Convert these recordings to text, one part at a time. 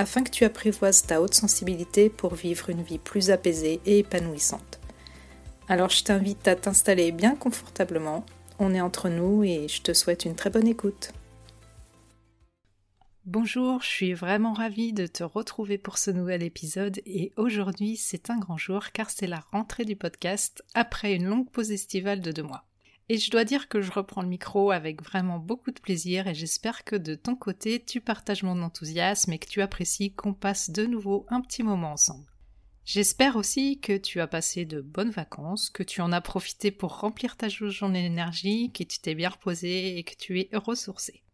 afin que tu apprivoises ta haute sensibilité pour vivre une vie plus apaisée et épanouissante. Alors je t'invite à t'installer bien confortablement, on est entre nous et je te souhaite une très bonne écoute. Bonjour, je suis vraiment ravie de te retrouver pour ce nouvel épisode et aujourd'hui c'est un grand jour car c'est la rentrée du podcast après une longue pause estivale de deux mois. Et je dois dire que je reprends le micro avec vraiment beaucoup de plaisir et j'espère que de ton côté tu partages mon enthousiasme et que tu apprécies qu'on passe de nouveau un petit moment ensemble. J'espère aussi que tu as passé de bonnes vacances, que tu en as profité pour remplir ta jauge en énergie, que tu t'es bien reposé et que tu es ressourcé.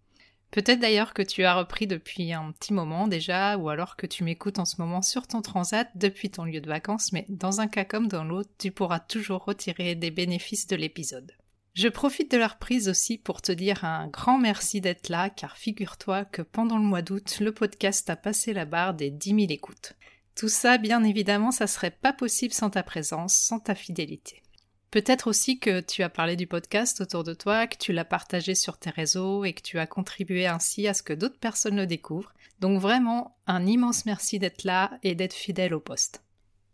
Peut-être d'ailleurs que tu as repris depuis un petit moment déjà, ou alors que tu m'écoutes en ce moment sur ton transat depuis ton lieu de vacances, mais dans un cas comme dans l'autre, tu pourras toujours retirer des bénéfices de l'épisode. Je profite de la reprise aussi pour te dire un grand merci d'être là, car figure-toi que pendant le mois d'août, le podcast a passé la barre des 10 000 écoutes. Tout ça, bien évidemment, ça serait pas possible sans ta présence, sans ta fidélité. Peut-être aussi que tu as parlé du podcast autour de toi, que tu l'as partagé sur tes réseaux et que tu as contribué ainsi à ce que d'autres personnes le découvrent. Donc vraiment, un immense merci d'être là et d'être fidèle au poste.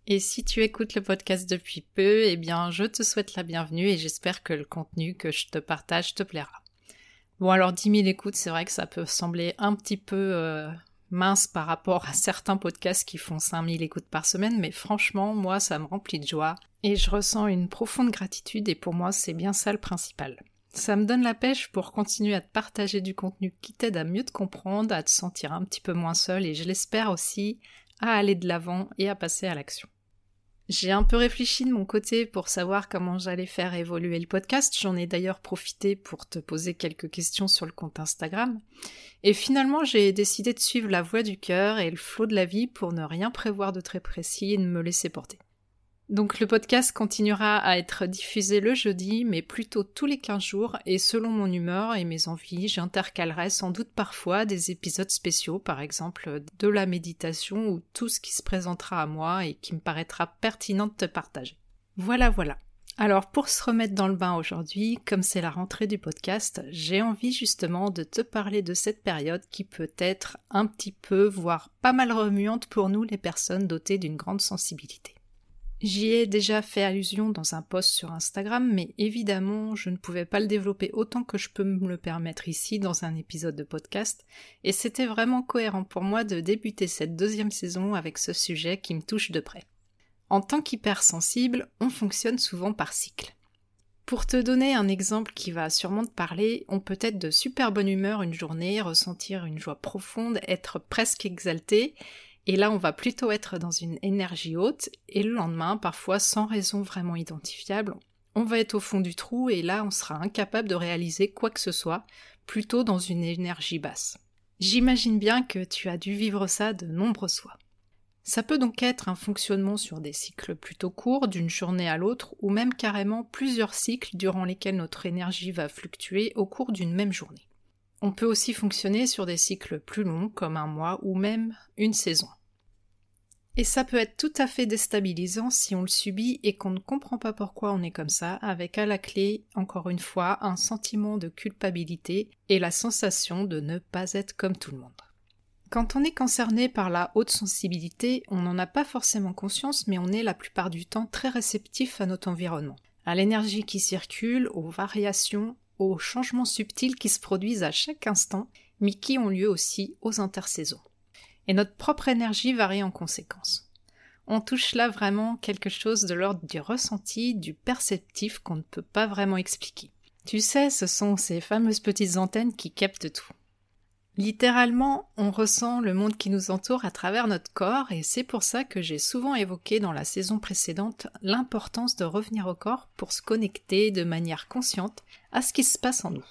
Et si tu écoutes le podcast depuis peu, eh bien, je te souhaite la bienvenue et j'espère que le contenu que je te partage te plaira. Bon, alors 10 000 écoutes, c'est vrai que ça peut sembler un petit peu euh, mince par rapport à certains podcasts qui font 5 000 écoutes par semaine, mais franchement, moi, ça me remplit de joie et je ressens une profonde gratitude et pour moi, c'est bien ça le principal. Ça me donne la pêche pour continuer à te partager du contenu qui t'aide à mieux te comprendre, à te sentir un petit peu moins seul et je l'espère aussi à aller de l'avant et à passer à l'action. J'ai un peu réfléchi de mon côté pour savoir comment j'allais faire évoluer le podcast. J'en ai d'ailleurs profité pour te poser quelques questions sur le compte Instagram. Et finalement, j'ai décidé de suivre la voie du cœur et le flot de la vie pour ne rien prévoir de très précis et ne me laisser porter. Donc le podcast continuera à être diffusé le jeudi, mais plutôt tous les 15 jours, et selon mon humeur et mes envies, j'intercalerai sans doute parfois des épisodes spéciaux, par exemple de la méditation ou tout ce qui se présentera à moi et qui me paraîtra pertinent de te partager. Voilà, voilà. Alors pour se remettre dans le bain aujourd'hui, comme c'est la rentrée du podcast, j'ai envie justement de te parler de cette période qui peut être un petit peu, voire pas mal remuante pour nous les personnes dotées d'une grande sensibilité. J'y ai déjà fait allusion dans un post sur Instagram, mais évidemment, je ne pouvais pas le développer autant que je peux me le permettre ici dans un épisode de podcast, et c'était vraiment cohérent pour moi de débuter cette deuxième saison avec ce sujet qui me touche de près. En tant qu'hypersensible, on fonctionne souvent par cycle. Pour te donner un exemple qui va sûrement te parler, on peut être de super bonne humeur une journée, ressentir une joie profonde, être presque exalté, et là, on va plutôt être dans une énergie haute, et le lendemain, parfois sans raison vraiment identifiable, on va être au fond du trou, et là, on sera incapable de réaliser quoi que ce soit, plutôt dans une énergie basse. J'imagine bien que tu as dû vivre ça de nombreuses fois. Ça peut donc être un fonctionnement sur des cycles plutôt courts, d'une journée à l'autre, ou même carrément plusieurs cycles durant lesquels notre énergie va fluctuer au cours d'une même journée. On peut aussi fonctionner sur des cycles plus longs, comme un mois ou même une saison. Et ça peut être tout à fait déstabilisant si on le subit et qu'on ne comprend pas pourquoi on est comme ça, avec à la clé, encore une fois, un sentiment de culpabilité et la sensation de ne pas être comme tout le monde. Quand on est concerné par la haute sensibilité, on n'en a pas forcément conscience, mais on est la plupart du temps très réceptif à notre environnement, à l'énergie qui circule, aux variations, changements subtils qui se produisent à chaque instant, mais qui ont lieu aussi aux intersaisons. Et notre propre énergie varie en conséquence. On touche là vraiment quelque chose de l'ordre du ressenti, du perceptif qu'on ne peut pas vraiment expliquer. Tu sais, ce sont ces fameuses petites antennes qui captent tout. Littéralement, on ressent le monde qui nous entoure à travers notre corps et c'est pour ça que j'ai souvent évoqué dans la saison précédente l'importance de revenir au corps pour se connecter de manière consciente à ce qui se passe en nous.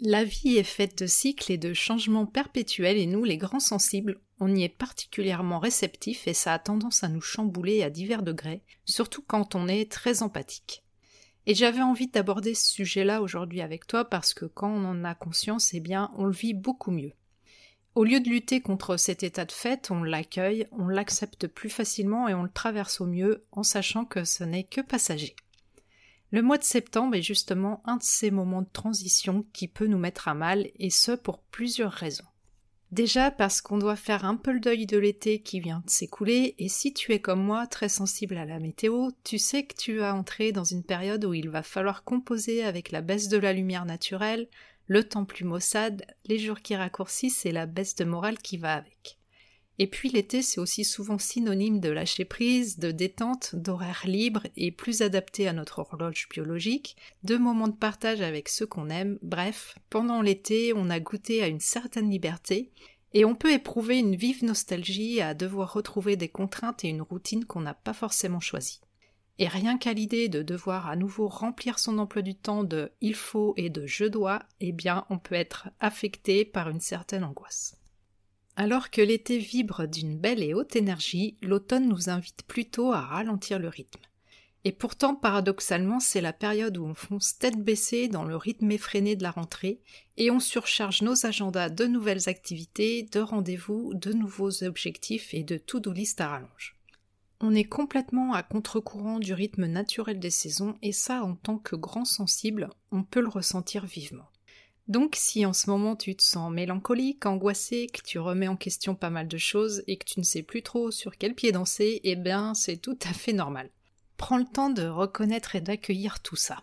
La vie est faite de cycles et de changements perpétuels et nous, les grands sensibles, on y est particulièrement réceptif et ça a tendance à nous chambouler à divers degrés, surtout quand on est très empathique. Et j'avais envie d'aborder ce sujet-là aujourd'hui avec toi parce que quand on en a conscience, eh bien, on le vit beaucoup mieux. Au lieu de lutter contre cet état de fait, on l'accueille, on l'accepte plus facilement et on le traverse au mieux en sachant que ce n'est que passager. Le mois de septembre est justement un de ces moments de transition qui peut nous mettre à mal et ce pour plusieurs raisons. Déjà parce qu'on doit faire un peu le deuil de l'été qui vient de s'écouler, et si tu es comme moi très sensible à la météo, tu sais que tu vas entrer dans une période où il va falloir composer avec la baisse de la lumière naturelle, le temps plus maussade, les jours qui raccourcissent et la baisse de morale qui va avec. Et puis l'été, c'est aussi souvent synonyme de lâcher prise, de détente, d'horaire libre et plus adapté à notre horloge biologique, de moments de partage avec ceux qu'on aime, bref, pendant l'été, on a goûté à une certaine liberté, et on peut éprouver une vive nostalgie à devoir retrouver des contraintes et une routine qu'on n'a pas forcément choisie. Et rien qu'à l'idée de devoir à nouveau remplir son emploi du temps de il faut et de je dois, eh bien on peut être affecté par une certaine angoisse. Alors que l'été vibre d'une belle et haute énergie, l'automne nous invite plutôt à ralentir le rythme. Et pourtant, paradoxalement, c'est la période où on fonce tête baissée dans le rythme effréné de la rentrée et on surcharge nos agendas de nouvelles activités, de rendez-vous, de nouveaux objectifs et de to-do list à rallonge. On est complètement à contre-courant du rythme naturel des saisons et ça, en tant que grand sensible, on peut le ressentir vivement. Donc si en ce moment tu te sens mélancolique, angoissé, que tu remets en question pas mal de choses et que tu ne sais plus trop sur quel pied danser, eh bien c'est tout à fait normal. Prends le temps de reconnaître et d'accueillir tout ça.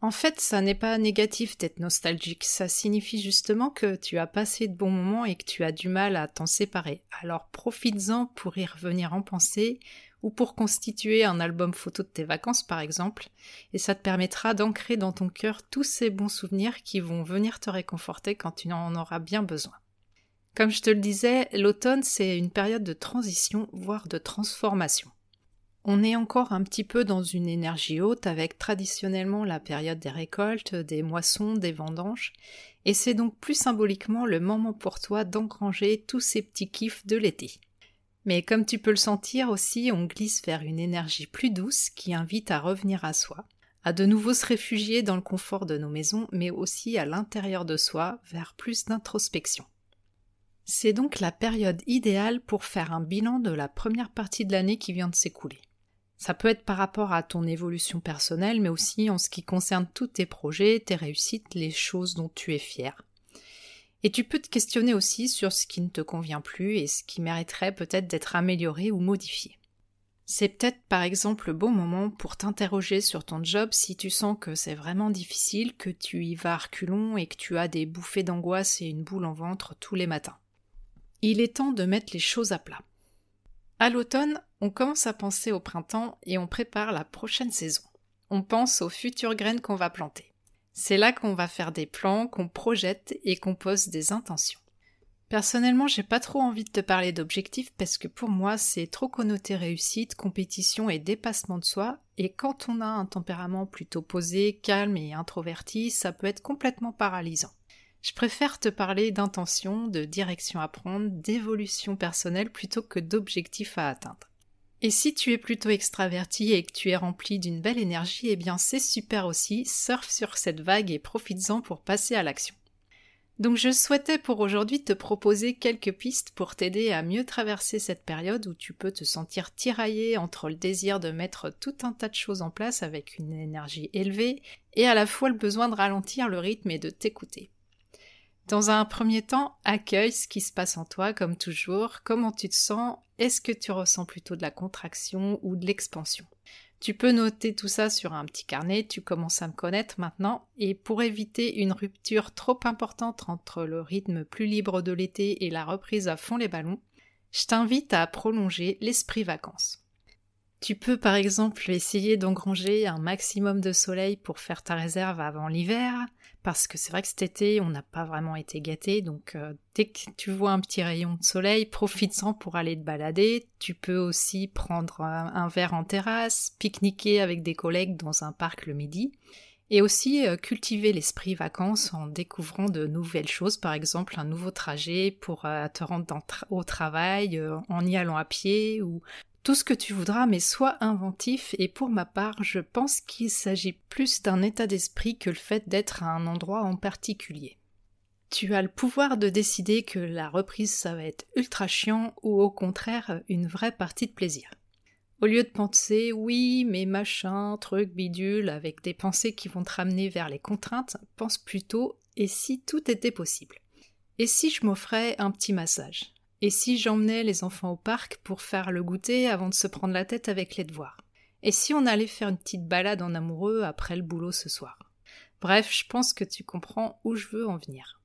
En fait, ça n'est pas négatif d'être nostalgique, ça signifie justement que tu as passé de bons moments et que tu as du mal à t'en séparer. Alors profites-en pour y revenir en pensée ou pour constituer un album photo de tes vacances par exemple, et ça te permettra d'ancrer dans ton cœur tous ces bons souvenirs qui vont venir te réconforter quand tu en auras bien besoin. Comme je te le disais, l'automne c'est une période de transition, voire de transformation. On est encore un petit peu dans une énergie haute avec traditionnellement la période des récoltes, des moissons, des vendanges, et c'est donc plus symboliquement le moment pour toi d'engranger tous ces petits kiffs de l'été. Mais comme tu peux le sentir aussi, on glisse vers une énergie plus douce qui invite à revenir à soi, à de nouveau se réfugier dans le confort de nos maisons, mais aussi à l'intérieur de soi, vers plus d'introspection. C'est donc la période idéale pour faire un bilan de la première partie de l'année qui vient de s'écouler. Ça peut être par rapport à ton évolution personnelle, mais aussi en ce qui concerne tous tes projets, tes réussites, les choses dont tu es fier. Et tu peux te questionner aussi sur ce qui ne te convient plus et ce qui mériterait peut-être d'être amélioré ou modifié. C'est peut-être par exemple le bon moment pour t'interroger sur ton job si tu sens que c'est vraiment difficile, que tu y vas à reculons et que tu as des bouffées d'angoisse et une boule en ventre tous les matins. Il est temps de mettre les choses à plat. À l'automne, on commence à penser au printemps et on prépare la prochaine saison. On pense aux futures graines qu'on va planter. C'est là qu'on va faire des plans, qu'on projette et qu'on pose des intentions. Personnellement, j'ai pas trop envie de te parler d'objectifs parce que pour moi, c'est trop connoté réussite, compétition et dépassement de soi, et quand on a un tempérament plutôt posé, calme et introverti, ça peut être complètement paralysant. Je préfère te parler d'intention, de direction à prendre, d'évolution personnelle plutôt que d'objectifs à atteindre. Et si tu es plutôt extraverti et que tu es rempli d'une belle énergie, eh bien c'est super aussi, surfe sur cette vague et profites-en pour passer à l'action. Donc je souhaitais pour aujourd'hui te proposer quelques pistes pour t'aider à mieux traverser cette période où tu peux te sentir tiraillé entre le désir de mettre tout un tas de choses en place avec une énergie élevée et à la fois le besoin de ralentir le rythme et de t'écouter. Dans un premier temps, accueille ce qui se passe en toi, comme toujours, comment tu te sens, est-ce que tu ressens plutôt de la contraction ou de l'expansion? Tu peux noter tout ça sur un petit carnet, tu commences à me connaître maintenant, et pour éviter une rupture trop importante entre le rythme plus libre de l'été et la reprise à fond les ballons, je t'invite à prolonger l'esprit vacances. Tu peux par exemple essayer d'engranger un maximum de soleil pour faire ta réserve avant l'hiver, parce que c'est vrai que cet été on n'a pas vraiment été gâté, donc euh, dès que tu vois un petit rayon de soleil, profite-en pour aller te balader. Tu peux aussi prendre un, verre en terrasse, pique-niquer avec des collègues dans un parc le midi. Et aussi euh, cultiver l'esprit vacances en découvrant de nouvelles choses, par exemple un nouveau trajet pour euh, te rendre au travail, en y allant à pied ou tout ce que tu voudras, mais sois inventif. Et pour ma part, je pense qu'il s'agit plus d'un état d'esprit que le fait d'être à un endroit en particulier. Tu as le pouvoir de décider que la reprise ça va être ultra chiant ou au contraire une vraie partie de plaisir. Au lieu de penser oui, mais machin, truc, bidule, avec des pensées qui vont te ramener vers les contraintes, pense plutôt et si tout était possible? Et si je m'offrais un petit massage? Et si j'emmenais les enfants au parc pour faire le goûter avant de se prendre la tête avec les devoirs? Et si on allait faire une petite balade en amoureux après le boulot ce soir? Bref, je pense que tu comprends où je veux en venir.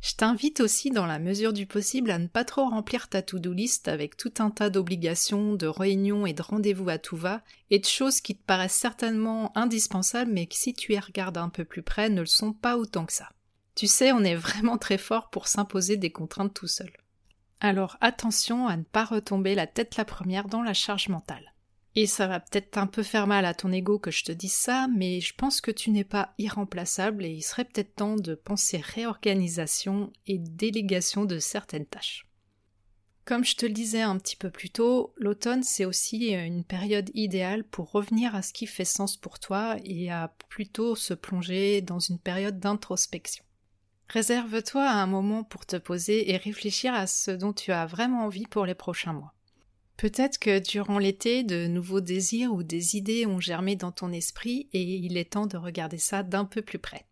Je t'invite aussi, dans la mesure du possible, à ne pas trop remplir ta to-do list avec tout un tas d'obligations, de réunions et de rendez-vous à tout va, et de choses qui te paraissent certainement indispensables, mais qui, si tu y regardes un peu plus près, ne le sont pas autant que ça. Tu sais, on est vraiment très fort pour s'imposer des contraintes tout seul. Alors attention à ne pas retomber la tête la première dans la charge mentale. Et ça va peut-être un peu faire mal à ton ego que je te dise ça, mais je pense que tu n'es pas irremplaçable et il serait peut-être temps de penser réorganisation et délégation de certaines tâches. Comme je te le disais un petit peu plus tôt, l'automne c'est aussi une période idéale pour revenir à ce qui fait sens pour toi et à plutôt se plonger dans une période d'introspection. Réserve-toi un moment pour te poser et réfléchir à ce dont tu as vraiment envie pour les prochains mois. Peut-être que durant l'été, de nouveaux désirs ou des idées ont germé dans ton esprit et il est temps de regarder ça d'un peu plus près.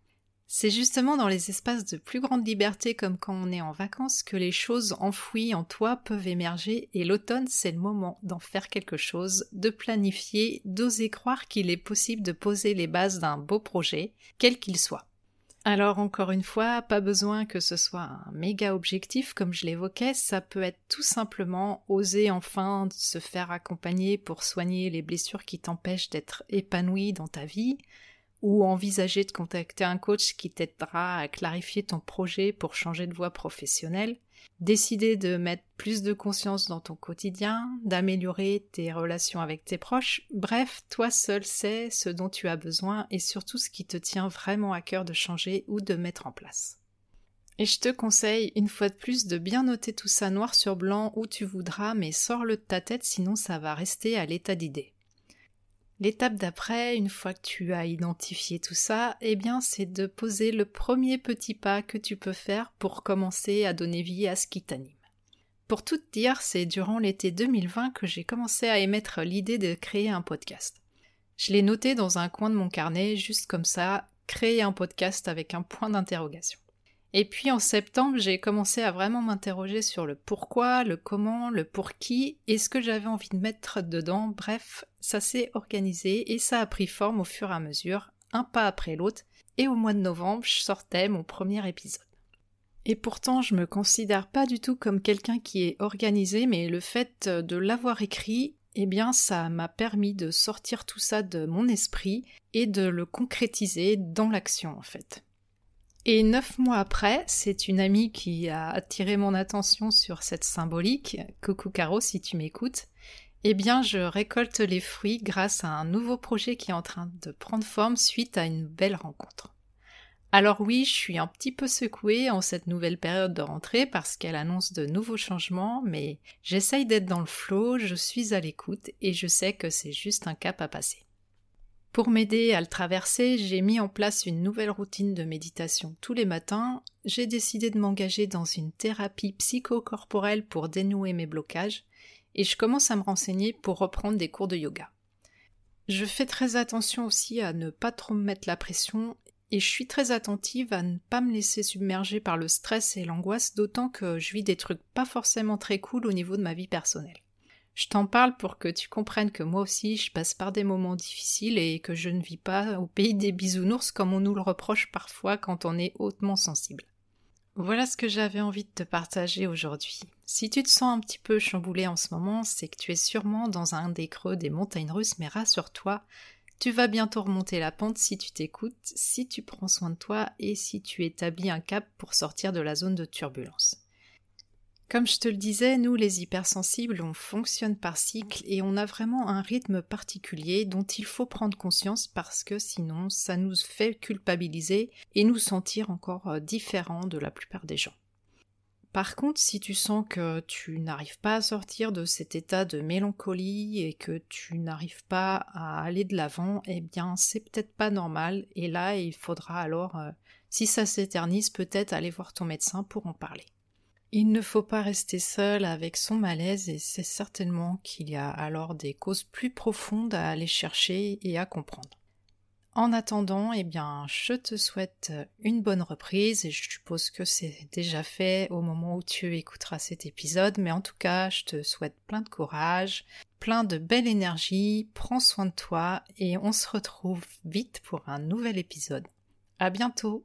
C'est justement dans les espaces de plus grande liberté comme quand on est en vacances que les choses enfouies en toi peuvent émerger et l'automne c'est le moment d'en faire quelque chose, de planifier, d'oser croire qu'il est possible de poser les bases d'un beau projet, quel qu'il soit. Alors encore une fois, pas besoin que ce soit un méga objectif comme je l'évoquais, ça peut être tout simplement oser enfin se faire accompagner pour soigner les blessures qui t'empêchent d'être épanoui dans ta vie, ou envisager de contacter un coach qui t'aidera à clarifier ton projet pour changer de voie professionnelle, décider de mettre plus de conscience dans ton quotidien, d'améliorer tes relations avec tes proches, bref, toi seul sais ce dont tu as besoin et surtout ce qui te tient vraiment à cœur de changer ou de mettre en place. Et je te conseille une fois de plus de bien noter tout ça noir sur blanc où tu voudras, mais sors-le de ta tête sinon ça va rester à l'état d'idée. L'étape d'après, une fois que tu as identifié tout ça, eh bien, c'est de poser le premier petit pas que tu peux faire pour commencer à donner vie à ce qui t'anime. Pour tout dire, c'est durant l'été 2020 que j'ai commencé à émettre l'idée de créer un podcast. Je l'ai noté dans un coin de mon carnet, juste comme ça, créer un podcast avec un point d'interrogation. Et puis en septembre, j'ai commencé à vraiment m'interroger sur le pourquoi, le comment, le pour qui et ce que j'avais envie de mettre dedans. Bref, ça s'est organisé et ça a pris forme au fur et à mesure, un pas après l'autre. Et au mois de novembre, je sortais mon premier épisode. Et pourtant, je me considère pas du tout comme quelqu'un qui est organisé, mais le fait de l'avoir écrit, eh bien, ça m'a permis de sortir tout ça de mon esprit et de le concrétiser dans l'action, en fait. Et neuf mois après, c'est une amie qui a attiré mon attention sur cette symbolique, coucou Caro si tu m'écoutes, eh bien je récolte les fruits grâce à un nouveau projet qui est en train de prendre forme suite à une belle rencontre. Alors oui, je suis un petit peu secouée en cette nouvelle période de rentrée parce qu'elle annonce de nouveaux changements, mais j'essaye d'être dans le flot, je suis à l'écoute et je sais que c'est juste un cap à passer. Pour m'aider à le traverser, j'ai mis en place une nouvelle routine de méditation tous les matins. J'ai décidé de m'engager dans une thérapie psychocorporelle pour dénouer mes blocages et je commence à me renseigner pour reprendre des cours de yoga. Je fais très attention aussi à ne pas trop me mettre la pression et je suis très attentive à ne pas me laisser submerger par le stress et l'angoisse, d'autant que je vis des trucs pas forcément très cool au niveau de ma vie personnelle. Je t'en parle pour que tu comprennes que moi aussi je passe par des moments difficiles et que je ne vis pas au pays des bisounours comme on nous le reproche parfois quand on est hautement sensible. Voilà ce que j'avais envie de te partager aujourd'hui. Si tu te sens un petit peu chamboulé en ce moment, c'est que tu es sûrement dans un des creux des montagnes russes, mais rassure-toi, tu vas bientôt remonter la pente si tu t'écoutes, si tu prends soin de toi et si tu établis un cap pour sortir de la zone de turbulence. Comme je te le disais, nous les hypersensibles, on fonctionne par cycle et on a vraiment un rythme particulier dont il faut prendre conscience parce que sinon ça nous fait culpabiliser et nous sentir encore euh, différents de la plupart des gens. Par contre, si tu sens que tu n'arrives pas à sortir de cet état de mélancolie et que tu n'arrives pas à aller de l'avant, eh bien c'est peut-être pas normal et là il faudra alors, euh, si ça s'éternise, peut-être aller voir ton médecin pour en parler. Il ne faut pas rester seul avec son malaise et c'est certainement qu'il y a alors des causes plus profondes à aller chercher et à comprendre. En attendant, eh bien, je te souhaite une bonne reprise et je suppose que c'est déjà fait au moment où tu écouteras cet épisode, mais en tout cas, je te souhaite plein de courage, plein de belle énergie, prends soin de toi et on se retrouve vite pour un nouvel épisode. À bientôt!